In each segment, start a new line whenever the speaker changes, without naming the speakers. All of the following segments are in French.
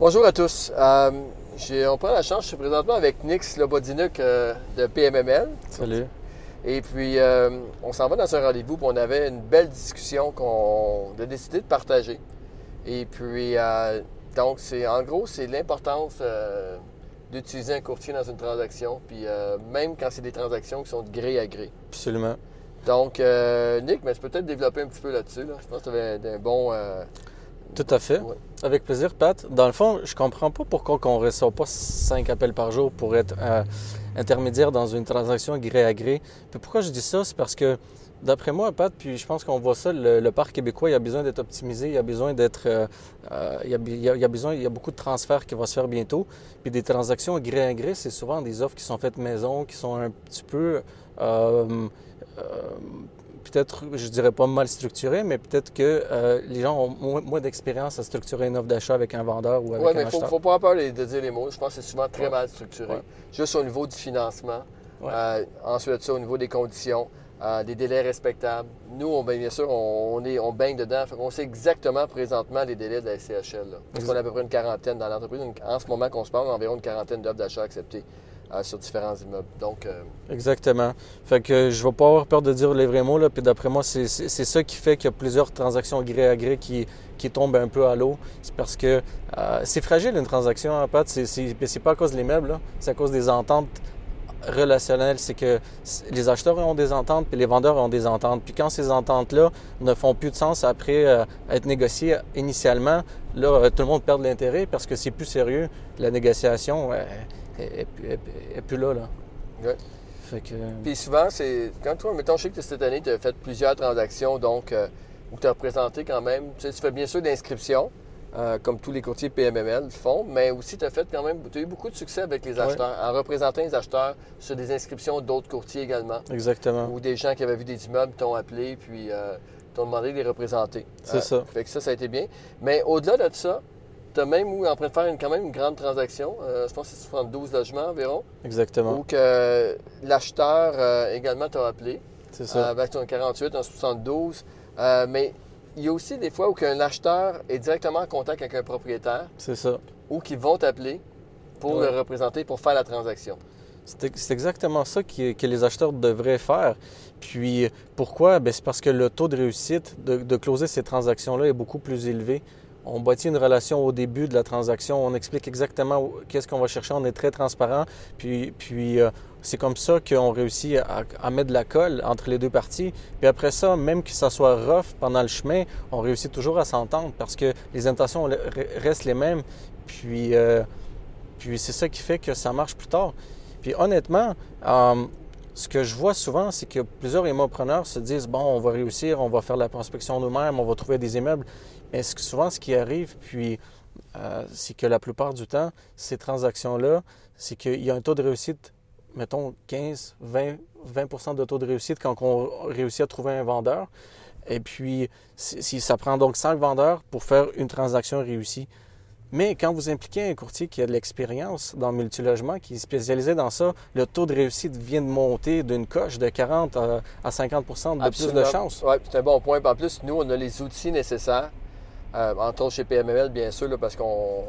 Bonjour à tous. Euh, on prend la chance, je suis présentement avec Nix Lobodinuk euh, de PMML.
Salut.
Et puis, euh, on s'en va dans un rendez-vous, puis on avait une belle discussion qu'on a décidé de partager. Et puis, donc, c'est en gros, c'est l'importance d'utiliser un courtier dans une transaction, puis euh, même quand c'est des transactions qui sont de gré à gré.
Absolument.
Donc, euh, Nick, mais je peux peut-être développer un petit peu là-dessus. là. Je pense que tu avais un bon.
Tout à fait.
Ouais.
Avec plaisir, Pat. Dans le fond, je comprends pas pourquoi on ne reçoit pas cinq appels par jour pour être euh, intermédiaire dans une transaction gré à gré. Puis pourquoi je dis ça, c'est parce que d'après moi, Pat, puis je pense qu'on voit ça, le, le parc québécois, il a besoin d'être optimisé, il a besoin d'être, euh, euh, il, y a, il y a- il y a besoin, il y a beaucoup de transferts qui vont se faire bientôt. Puis des transactions gré à gré, c'est souvent des offres qui sont faites maison, qui sont un petit peu euh, peut-être, je dirais pas mal structurées, mais peut-être que euh, les gens ont moins, moins d'expérience à structurer une offre d'achat avec un vendeur ou avec
Oui,
un
mais il faut,
acheteur.
faut pas avoir peur de dire les mots. Je pense que c'est souvent très
Ouais.
mal structuré.
Ouais.
Juste au niveau du financement. Euh, ensuite, ça, au niveau des conditions, euh, des délais respectables. Nous, on, ben, bien sûr, on, on est, on baigne dedans. On sait exactement présentement les délais de la SCHL. Là. Parce qu'on a à peu près une quarantaine dans l'entreprise. En ce moment qu'on se parle, environ une quarantaine d'offres d'achat acceptées sur différents immeubles. Euh,
Exactement. Fait que je vais pas avoir peur de dire les vrais mots, là, puis d'après moi, c'est ça qui fait qu'il y a plusieurs transactions gré à gré qui, qui tombent un peu à l'eau. C'est parce que euh, c'est fragile une transaction, en fait. C'est- C'est pas à cause des meubles, là. c'est à cause des ententes relationnelles. C'est que les acheteurs ont des ententes, puis les vendeurs ont des ententes. Puis quand ces ententes-là ne font plus de sens après euh, être négociées initialement, là, euh, tout le monde perd de l'intérêt parce que c'est plus sérieux. La négociation euh, est, est plus- est- plus là. là.
Ouais.
Fait que...
Puis souvent, c'est. Quand toi, mettons, je sais que cette année, tu as fait plusieurs transactions, donc, euh, où tu as représenté quand même. Tu sais, tu fais bien sûr d'inscriptions, euh, comme tous les courtiers PMML font, mais aussi tu as fait quand même. Tu as eu beaucoup de succès avec les
Ouais.
acheteurs, en représentant les acheteurs sur des inscriptions d'autres courtiers également,
Exactement.
ou des gens qui avaient vu des immeubles t'ont appelé, puis euh, t'ont demandé de les représenter.
C'est
Euh,
ça.
Fait que ça, ça a été bien. Mais au-delà de ça, as même eu en train de faire une- quand même une grande transaction, euh, je pense que c'est 72 logements environ,
Exactement.
où que l'acheteur euh, également t'a appelé.
C'est ça.
Euh, avec un 48, un 72. Euh, mais il y a aussi des fois où un acheteur est directement en contact avec un propriétaire
C'est ça.
ou qui vont t'appeler pour
Ouais.
le représenter, pour faire la transaction.
C'est exactement ça que les acheteurs devraient faire. Puis pourquoi? Ben, c'est parce que le taux de réussite de, de closer ces transactions-là est beaucoup plus élevé. On bâtit une relation au début de la transaction, on explique exactement qu'est-ce qu'on va chercher, on est très transparent. Puis, puis euh, c'est comme ça qu'on réussit à, mettre de la colle entre les deux parties. Puis après ça, même que ça soit rough pendant le chemin, on réussit toujours à s'entendre parce que les intentions restent les mêmes. Puis, euh, puis c'est ça qui fait que ça marche plus tard. Puis honnêtement, euh, ce que je vois souvent, c'est que plusieurs immopreneurs se disent bon, on va réussir, on va faire la prospection nous-mêmes, on va trouver des immeubles. Mais ce que- souvent, ce qui arrive, puis euh, c'est que la plupart du temps, ces transactions-là, c'est qu'il y a un taux de réussite, mettons 15, 20, 20% de taux de réussite quand on réussit à trouver un vendeur. Et puis, si, si ça prend donc 5 vendeurs pour faire une transaction réussie. Mais quand vous impliquez un courtier qui a de l'expérience dans le multilogement, qui est spécialisé dans ça, le taux de réussite vient de monter d'une coche de 40 à, à 50% de plus de chances.
Oui, c'est un bon point. En plus, nous, on a les outils nécessaires, euh, entre autres chez PMML, bien sûr, là, parce qu'on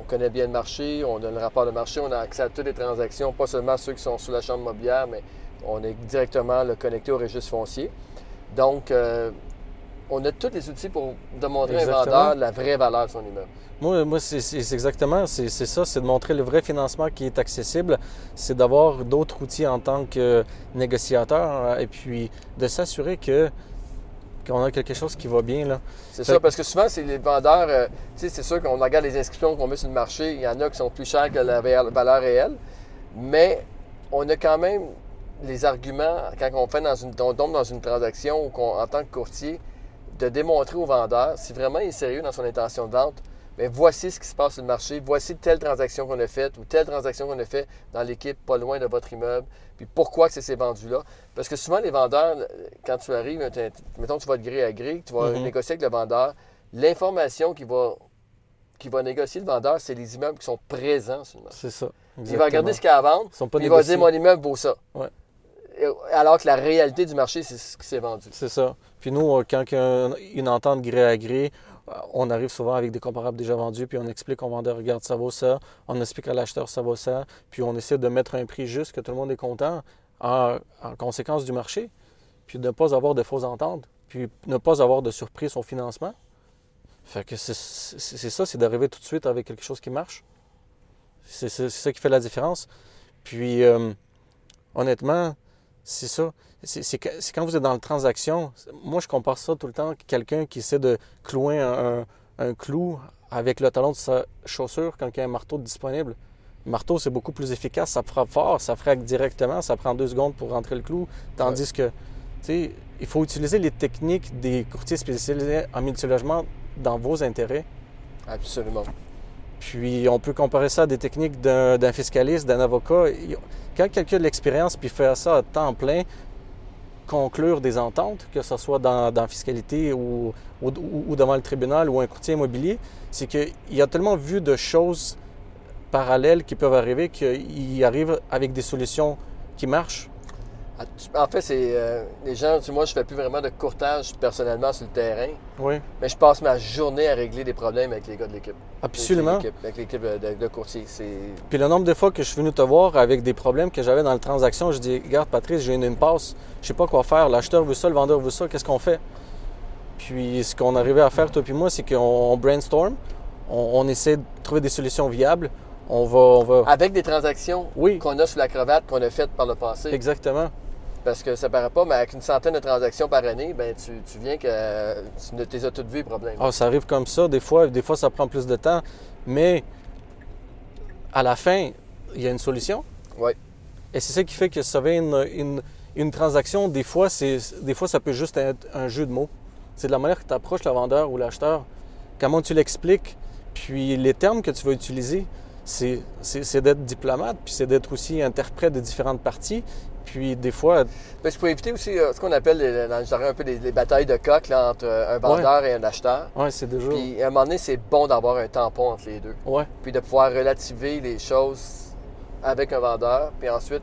on connaît bien le marché, on a le rapport de marché, on a accès à toutes les transactions, pas seulement ceux qui sont sous la chambre mobilière, mais on est directement là, connecté au registre foncier. Donc, euh, on a tous les outils pour démontrer à un vendeur la vraie valeur de son immeuble.
Moi, moi c'est exactement, c'est ça, c'est de montrer le vrai financement qui est accessible, c'est d'avoir d'autres outils en tant que négociateur euh, et puis de s'assurer que qu'on a quelque chose qui va bien. Là.
C'est ça, parce que souvent, c'est les vendeurs, euh, tu sais, c'est sûr qu'on regarde les inscriptions qu'on met sur le marché, il y en a qui sont plus chères que la valeur réelle, mais on a quand même les arguments, quand on, fait dans une, on tombe dans une transaction ou qu'on, en tant que courtier, de démontrer au vendeur si vraiment il est sérieux dans son intention de vente, mais voici ce qui se passe sur le marché, voici telle transaction qu'on a faite ou telle transaction qu'on a faite dans l'équipe pas loin de votre immeuble, puis pourquoi que c'est ces vendus-là. Parce que souvent, les vendeurs, quand tu arrives, mettons, tu vas de gré à gré, tu vas
Mhm.
négocier avec le vendeur, l'information qui va, qui va négocier le vendeur, c'est les immeubles qui sont présents sur le marché.
C'est ça.
Il va regarder ce qu'il y a à vendre,
Ils sont pas
puis il va dire mon immeuble vaut ça.
Ouais.
Et- Alors que la réalité du marché, c'est ce qui s'est vendu.
C'est ça. Puis nous, euh, quand il y a un- une entente gré à gré, on arrive souvent avec des comparables déjà vendus, puis on explique au vendeur, regarde, ça vaut ça. On explique à l'acheteur, ça vaut ça. Puis on essaie de mettre un prix juste, que tout le monde est content, en, en conséquence du marché. Puis de ne pas avoir de fausses ententes, puis ne pas avoir de surprise au financement. Fait que c'est ça, c'est d'arriver tout de suite avec quelque chose qui marche. C'est ça qui fait la différence. Puis, euh, honnêtement, c'est ça. C'est que- quand vous êtes dans la transaction, moi je compare ça tout le temps quelqu'un qui essaie de clouer un, un- un clou avec le talon de sa chaussure quand il y a un marteau disponible. Le marteau, c'est beaucoup plus efficace, ça frappe fort, ça frappe directement, ça prend deux secondes pour rentrer le clou. Tandis que, tu sais, il faut utiliser les techniques des courtiers spécialisés en multilogement dans vos intérêts.
Absolument.
Puis on peut comparer ça à des techniques d'un fiscaliste, d'un avocat. Quand quelqu'un a de l'expérience puis fait ça à temps plein, conclure des ententes, que ce soit dans, fiscalité ou, devant le tribunal ou un courtier immobilier, c'est qu'il a tellement vu de choses parallèles qui peuvent arriver qu'il arrive avec des solutions qui marchent.
En fait, c'est euh, les gens, tu sais, moi, je fais plus vraiment de courtage personnellement sur le terrain,
Oui,
mais je passe ma journée à régler des problèmes avec les gars de l'équipe.
absolument.
Avec l'équipe- l'équipe de, courtier. C'est
Puis le nombre de fois que je suis venu te voir avec des problèmes que j'avais dans la transaction, je dis Regarde, Patrice, j'ai une impasse, je sais pas quoi faire. L'acheteur veut ça, le vendeur veut ça, qu'est-ce qu'on fait? Puis ce qu'on arrivait à faire, toi et moi, c'est qu'on on brainstorm, on, on essaie de trouver des solutions viables. On va. On va...
avec des transactions
Oui,
qu'on a sous la cravate, qu'on a faites par le passé.
exactement.
Parce que ça paraît pas, mais avec une centaine de transactions par année, ben tu, tu viens que euh, tu ne t'es as toutes vues, les problèmes.
Ah, ça arrive comme ça, des fois, des fois ça prend plus de temps, mais à la fin, il y a une solution.
Oui.
Et c'est ça qui fait que sauver une, une, une transaction, des fois, c'est, des fois, ça peut juste être un jeu de mots. C'est de la manière que tu approches le vendeur ou l'acheteur, comment tu l'expliques, puis les termes que tu vas utiliser. C'est d'être diplomate, puis c'est d'être aussi interprète de différentes parties. Puis des fois,
Ben, c'est pour éviter aussi euh, ce qu'on appelle les- dans le jargon un peu les, les batailles de coq là, entre euh, un vendeur et un acheteur.
ouais, c'est déjà.
Puis à un moment donné, c'est bon d'avoir un tampon entre les deux.
Ouais,
Puis de pouvoir relativer les choses avec un vendeur, puis ensuite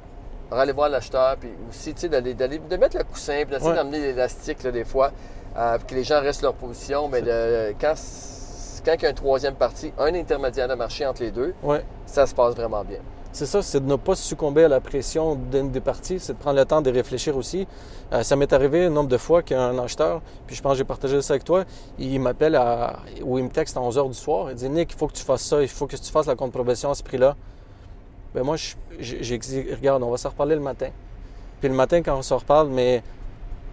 aller voir l'acheteur, puis aussi tu sais, d'aller- de mettre le coussin, puis d'essayer
Ouais.
d'amener l'élastique des fois, euh, que les gens restent leur position. Mais quand, quand il y a une troisième partie, un intermédiaire de marché entre les deux,
ouais.
ça se passe vraiment bien.
C'est ça, c'est de ne pas succomber à la pression d'une des parties, c'est de prendre le temps de réfléchir aussi. Euh, ça m'est arrivé un nombre de fois qu'un acheteur, puis je pense que j'ai partagé ça avec toi, il m'appelle ou il me texte à 11 h du soir, il dit Nick, il faut que tu fasses ça, il faut que tu fasses la contre-proposition à ce prix-là. Ben moi, je- j'ai dit regarde, on va s'en reparler le matin. Puis le matin, quand on se reparle, mais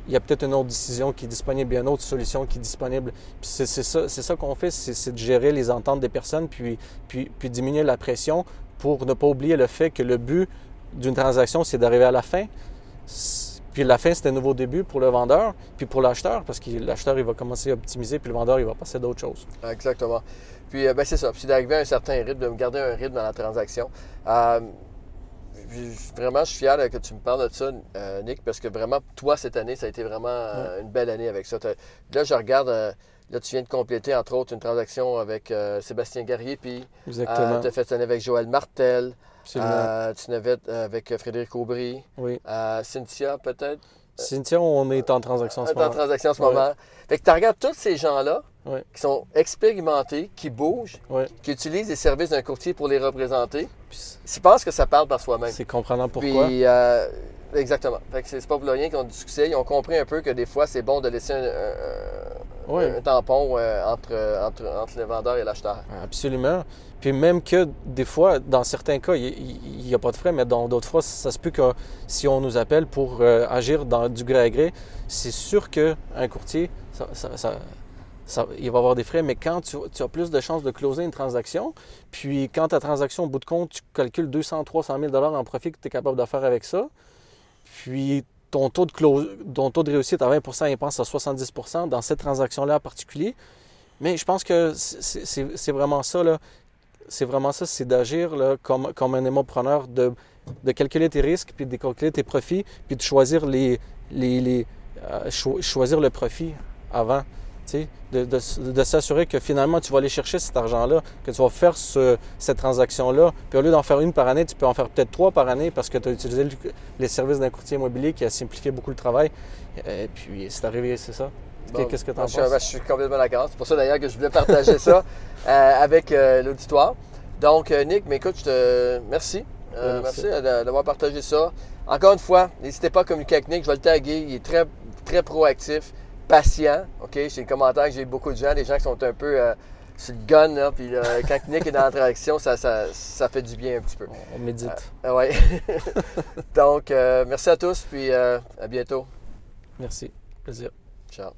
il y a peut-être une autre décision qui est disponible, il y a une autre solution qui est disponible. Puis c'est ça, ça qu'on fait, c'est c'est de gérer les ententes des personnes, puis, puis, puis diminuer la pression pour ne pas oublier le fait que le but d'une transaction, c'est d'arriver à la fin. Puis la fin, c'est un nouveau début pour le vendeur, puis pour l'acheteur, parce que l'acheteur, il va commencer à optimiser, puis le vendeur, il va passer à d'autres choses.
Exactement. Puis, euh, ben, c'est ça. Puis, d'arriver à un certain rythme, de me garder un rythme dans la transaction. Euh, vraiment, je suis fier là, que tu me parles de ça, euh, Nick, parce que vraiment, toi, cette année, ça a été vraiment une belle année avec ça. Là, je regarde, là, tu viens de compléter, entre autres, une transaction avec euh, Sébastien Garrier, puis
Exactement.
tu as fait ça avec Joël Martel, euh, tu n'avais avec Frédéric Aubry,
oui.
euh, Cynthia, peut-être?
Cynthia, on est en transaction en ce
T'es en
moment.
transaction en ce moment. Fait que tu regardes tous ces gens-là qui sont expérimentés, qui bougent, qui utilisent les services d'un courtier pour les représenter. Je pense que ça parle par soi-même.
C'est comprenant pourquoi.
Puis, euh, exactement. Fait que c'est c'est pas pour rien qu'ils ont du succès. Ils ont compris un peu que des fois, c'est bon de laisser un, un-
Ouais.
un tampon euh, entre, entre, entre le vendeur et l'acheteur.
Absolument. Puis même que des fois, dans certains cas, il n'y a pas de frais, mais dans d'autres fois, ça se peut que si on nous appelle pour euh, agir dans du gré à gré, c'est sûr qu'un courtier, ça, ça- ça- ça- il va avoir des frais, mais quand tu, tu as plus de chances de closer une transaction, puis quand ta transaction, au bout de compte, tu calcules 200, 300 000 en profit que tu es capable de faire avec ça, puis ton taux de, close, ton taux de réussite à 20% il pense à 70% dans cette transaction-là en particulier, mais je pense que c'est vraiment ça, là. C'est vraiment ça, c'est d'agir comme, comme un émopreneur, de, de calculer tes risques, puis de calculer tes profits, puis de choisir les, les, euh, cho- choisir le profit avant. De, de, de s'assurer que finalement tu vas aller chercher cet argent-là, que tu vas faire ce- cette transaction-là. Puis au lieu d'en faire une par année, tu peux en faire peut-être trois par année parce que tu as utilisé le- les services d'un courtier immobilier qui a simplifié beaucoup le travail. Et puis c'est arrivé, c'est ça?
Bon,
Qu'est-ce que tu en
je,
penses?
ben, je suis complètement d'accord. C'est pour ça d'ailleurs que je voulais partager ça euh, avec euh, l'auditoire. Donc, euh, Nick, mais écoute, je te merci. Euh,
merci.
d'avoir partagé ça. Encore une fois, n'hésitez pas à communiquer avec Nick. Je vais le taguer. Il est très, très proactif, patient. OK? C'est les commentaires que j'ai eu beaucoup de gens, des gens qui sont un peu euh, sur le gun. Là, puis euh, quand Nick est dans l'interaction, ça, ça, ça fait du bien un petit peu.
On médite.
Ah ouais. Donc, euh, merci à tous. Puis euh, à bientôt.
Merci. Plaisir.
Ciao.